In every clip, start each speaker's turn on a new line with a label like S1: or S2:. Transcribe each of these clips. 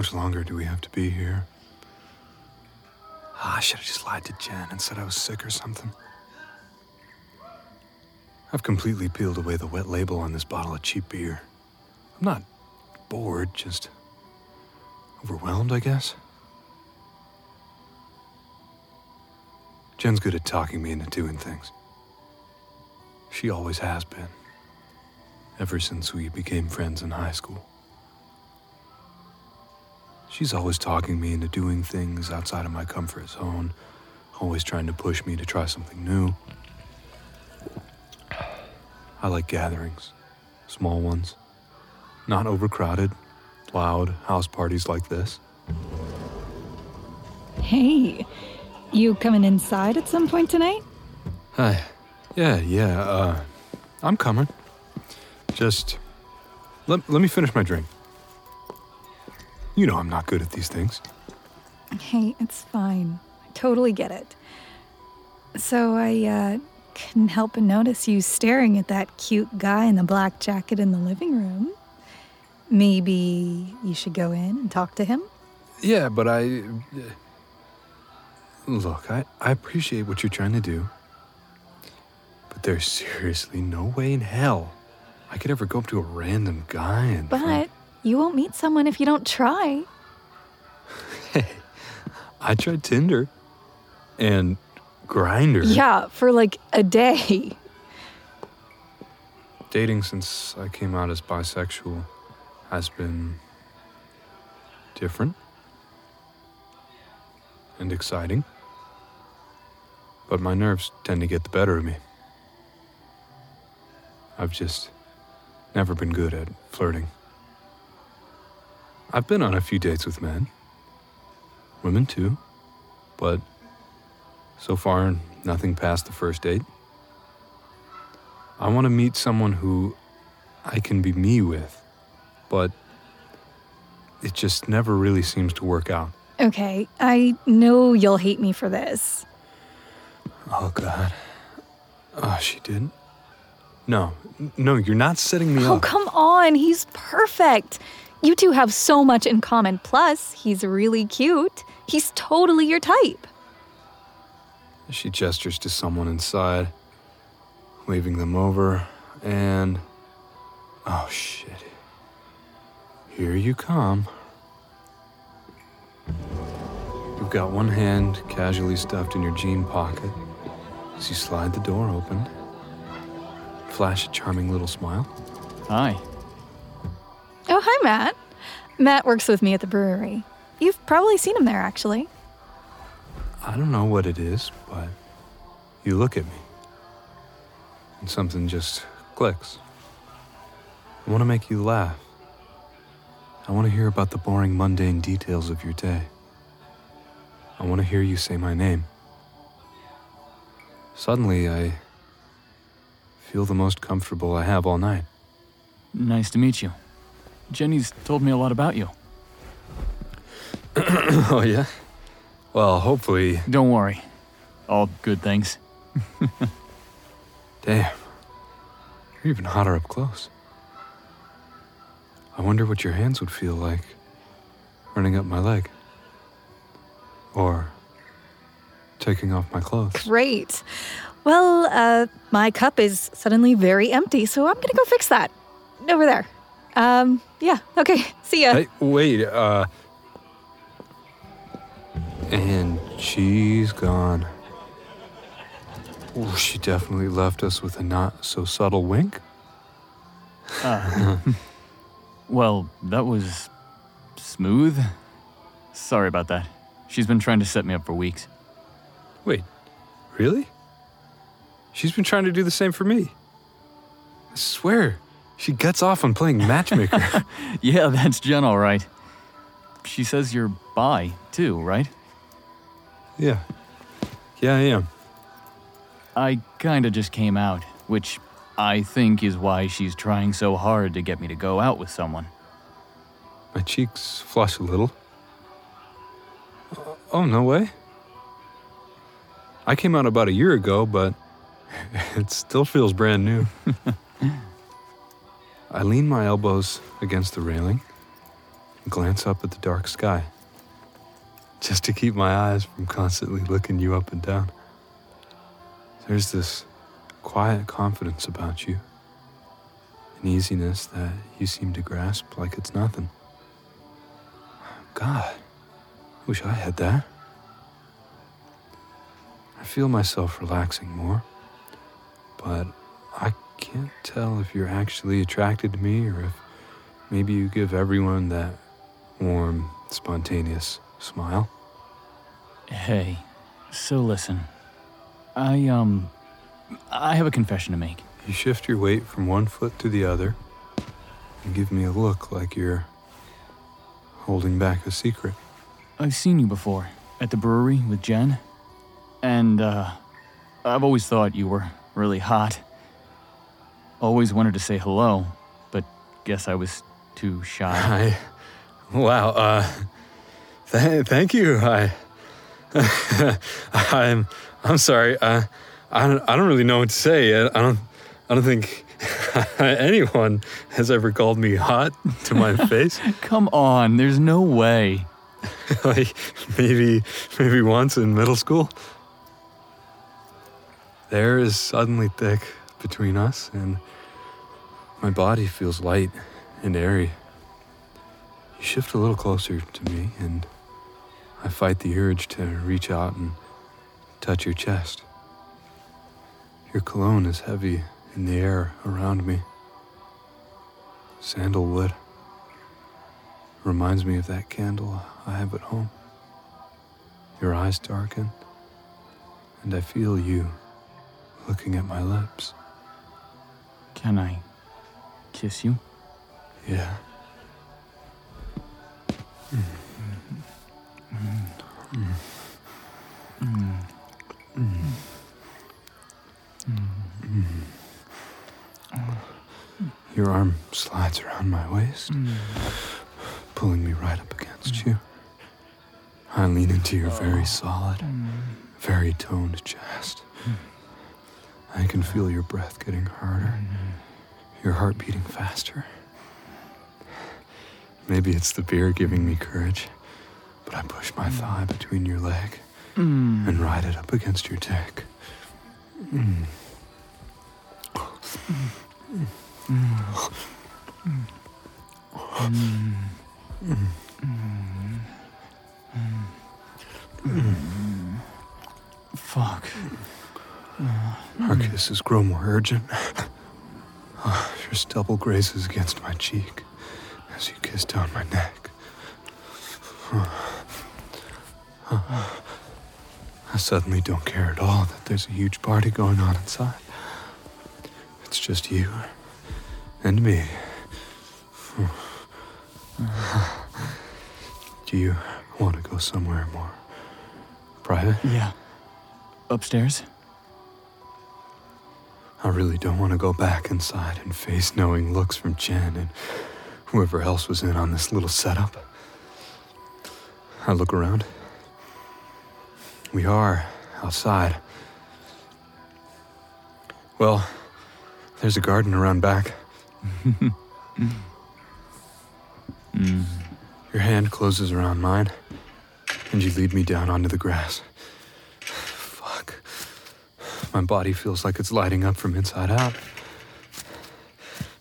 S1: How much longer do we have to be here? Ah, I should have just lied to Jen and said I was sick or something. I've completely peeled away the wet label on this bottle of cheap beer. I'm not bored, just overwhelmed, I guess. Jen's good at talking me into doing things. She always has been, ever since we became friends in high school. She's always talking me into doing things outside of my comfort zone, always trying to push me to try something new. I like gatherings, small ones, not overcrowded, loud house parties like this.
S2: Hey, you coming inside at some point tonight?
S1: Hi. Yeah, yeah, uh, I'm coming. Just let, let me finish my drink. You know I'm not good at these things.
S2: Hey, it's fine. I totally get it. So I uh, couldn't help but notice you staring at that cute guy in the black jacket in the living room. Maybe you should go in and talk to him?
S1: Yeah, but I. Look, I, I appreciate what you're trying to do. But there's seriously no way in hell I could ever go up to a random guy and.
S2: But you won't meet someone if you don't try.
S1: Hey, I tried Tinder and Grindr.
S2: Yeah, for like a day.
S1: Dating since I came out as bisexual has been different and exciting. But my nerves tend to get the better of me. I've just never been good at flirting. I've been on a few dates with men, women too, but so far nothing past the first date. I want to meet someone who I can be me with, but it just never really seems to work out.
S2: Okay, I know you'll hate me for this.
S1: Oh, God. Oh, she didn't? No, no, you're not setting me
S2: Oh,
S1: up.
S2: Oh, come on, he's perfect. You two have so much in common. Plus, he's really cute. He's totally your type.
S1: She gestures to someone inside, waving them over, and. Oh, shit. Here you come. You've got one hand casually stuffed in your jean pocket as you slide the door open. Flash a charming little smile.
S3: Hi.
S2: Oh, hi, Matt. Matt works with me at the brewery. You've probably seen him there, actually.
S1: I don't know what it is, but you look at me, and something just clicks. I want to make you laugh. I want to hear about the boring, mundane details of your day. I want to hear you say my name. Suddenly, I feel the most comfortable I have all night.
S3: Nice to meet you. Jenny's told me a lot about you.
S1: oh, yeah? Well, hopefully.
S3: Don't worry. All good things.
S1: Damn. You're even hotter up close. I wonder what your hands would feel like running up my leg. Or taking off my clothes.
S2: Great. Well, uh, my cup is suddenly very empty, so I'm gonna go fix that. Over there. Um, yeah, okay. See ya.
S1: Hey, wait, uh. And she's gone. Ooh, she definitely left us with a not so subtle wink.
S3: Uh, well, that was smooth. Sorry about that. She's been trying to set me up for weeks.
S1: Wait, really? She's been trying to do the same for me. I swear, she gets off on playing matchmaker.
S3: Yeah, that's Jen, all right. She says you're bi, too, right?
S1: yeah. Yeah, I am.
S3: I kinda just came out, which I think is why she's trying so hard to get me to go out with someone.
S1: My cheeks flush a little. Uh, oh, no way. I came out about a year ago, but it still feels brand new. I lean my elbows against the railing and glance up at the dark sky, just to keep my eyes from constantly looking you up and down. There's this quiet confidence about you, an easiness that you seem to grasp like it's nothing. God, wish I had that. I feel myself relaxing more, but I can't tell if you're actually attracted to me or if maybe you give everyone that warm, spontaneous smile.
S3: Hey, so listen. I, um, I have a confession to make.
S1: You shift your weight from one foot to the other and give me a look like you're holding back a secret.
S3: I've seen you before at the brewery with Jen, and, uh, I've always thought you were really hot. Always wanted to say hello, but guess I was too shy.
S1: I, wow, uh, th- thank you. I, I'm, I'm sorry. Uh, I don't, I don't really know what to say. I, I don't, I don't think anyone has ever called me hot to my face.
S3: Come on, there's no way.
S1: like maybe, maybe once in middle school. There is suddenly thick between us, and my body feels light and airy. You shift a little closer to me, and I fight the urge to reach out and touch your chest. Your cologne is heavy in the air around me. Sandalwood reminds me of that candle I have at home. Your eyes darken, and I feel you looking at my lips.
S3: Can I kiss you?
S1: Yeah. Your arm slides around my waist, pulling me right up against you. I lean into your very solid, very toned chest. I can feel your breath getting harder, mm-hmm. your heart beating faster. Maybe it's the beer giving me courage, but I push my mm. thigh between your leg mm. and ride it up against your dick. Mm.
S3: Fuck.
S1: Kisses grow more urgent. Ah, Your stubble grazes against my cheek as you kiss down my neck. I suddenly don't care at all that there's a huge party going on inside. It's just you and me. Do you want to go somewhere more private?
S3: Yeah. Upstairs?
S1: I really don't want to go back inside and face knowing looks from Jen and whoever else was in on this little setup. I look around. We are outside. Well, there's a garden around back. Mm. Your hand closes around mine, and you lead me down onto the grass. My body feels like it's lighting up from inside out.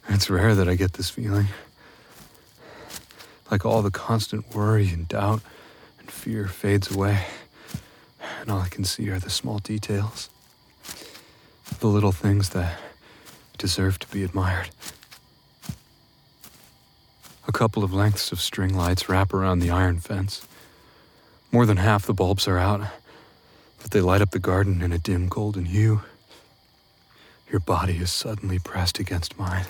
S1: It's rare that I get this feeling. Like all the constant worry and doubt and fear fades away, and all I can see are the small details. The little things that deserve to be admired. A couple of lengths of string lights wrap around the iron fence. More than half the bulbs are out, but they light up the garden in a dim golden hue. Your body is suddenly pressed against mine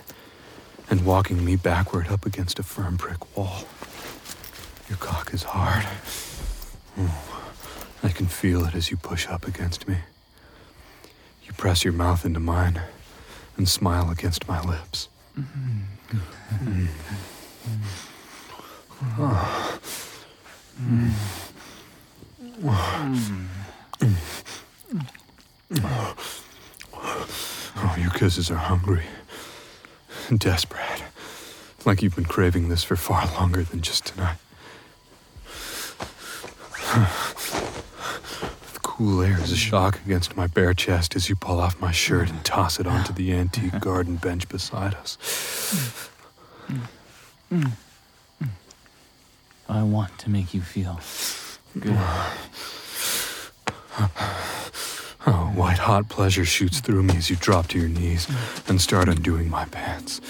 S1: and walking me backward up against a firm brick wall. Your cock is hard. Oh, I can feel it as you push up against me. You press your mouth into mine and smile against my lips. Mm-hmm. Mm. Oh. Oh, your kisses are hungry, and desperate, Like you've been craving this for far longer than just tonight. the cool air is a shock against my bare chest as you pull off my shirt and toss it onto the antique garden bench beside us.
S3: I want to make you feel good.
S1: Oh, white hot pleasure shoots through me as you drop to your knees and start undoing my pants.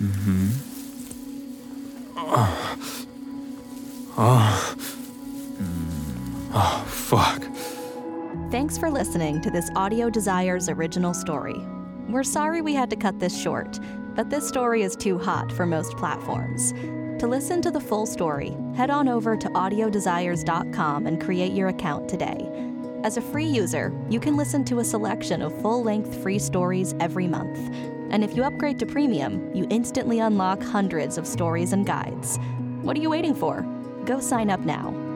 S3: Mm-hmm.
S1: Oh. Oh, fuck.
S4: Thanks for listening to this Audio Desires original story. We're sorry we had to cut this short, but this story is too hot for most platforms. To listen to the full story, head on over to audiodesires.com and create your account today. As a free user, you can listen to a selection of full length free stories every month. And if you upgrade to premium, you instantly unlock hundreds of stories and guides. What are you waiting for? Go sign up now